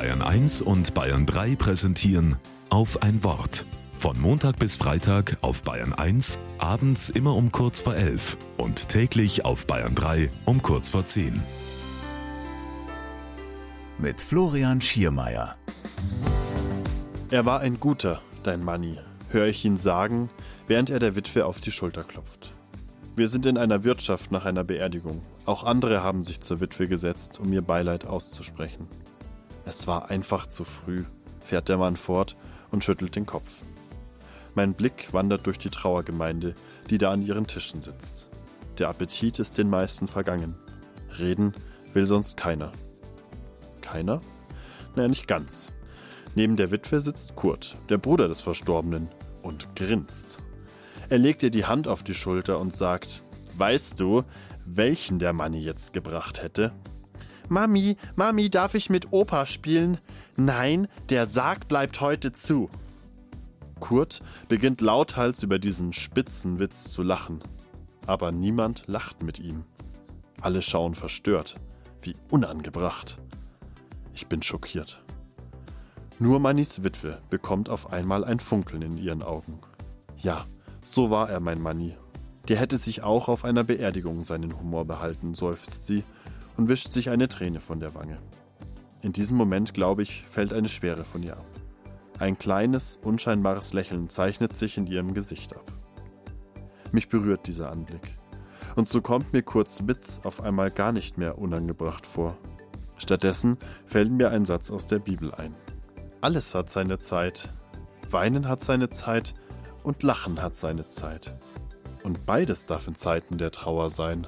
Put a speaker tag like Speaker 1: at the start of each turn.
Speaker 1: Bayern 1 und Bayern 3 präsentieren auf ein Wort. Von Montag bis Freitag auf Bayern 1, abends immer um kurz vor 11 und täglich auf Bayern 3 um kurz vor 10.
Speaker 2: Mit Florian Schiermeier.
Speaker 3: Er war ein guter, dein Manni, höre ich ihn sagen, während er der Witwe auf die Schulter klopft. Wir sind in einer Wirtschaft nach einer Beerdigung. Auch andere haben sich zur Witwe gesetzt, um ihr Beileid auszusprechen. Es war einfach zu früh, fährt der Mann fort und schüttelt den Kopf. Mein Blick wandert durch die Trauergemeinde, die da an ihren Tischen sitzt. Der Appetit ist den meisten vergangen. Reden will sonst keiner. Keiner? Naja, nicht ganz. Neben der Witwe sitzt Kurt, der Bruder des Verstorbenen, und grinst. Er legt ihr die Hand auf die Schulter und sagt, Weißt du, welchen der Manni jetzt gebracht hätte? Mami, Mami, darf ich mit Opa spielen? Nein, der Sarg bleibt heute zu. Kurt beginnt lauthals über diesen spitzen Witz zu lachen. Aber niemand lacht mit ihm. Alle schauen verstört. Wie unangebracht. Ich bin schockiert. Nur Mannis Witwe bekommt auf einmal ein Funkeln in ihren Augen. Ja, so war er, mein Manni. Der hätte sich auch auf einer Beerdigung seinen Humor behalten, seufzt sie und wischt sich eine Träne von der Wange. In diesem Moment, glaube ich, fällt eine Schwere von ihr ab. Ein kleines, unscheinbares Lächeln zeichnet sich in ihrem Gesicht ab. Mich berührt dieser Anblick. Und so kommt mir kurz Witz auf einmal gar nicht mehr unangebracht vor. Stattdessen fällt mir ein Satz aus der Bibel ein. Alles hat seine Zeit. Weinen hat seine Zeit und Lachen hat seine Zeit. Und beides darf in Zeiten der Trauer sein.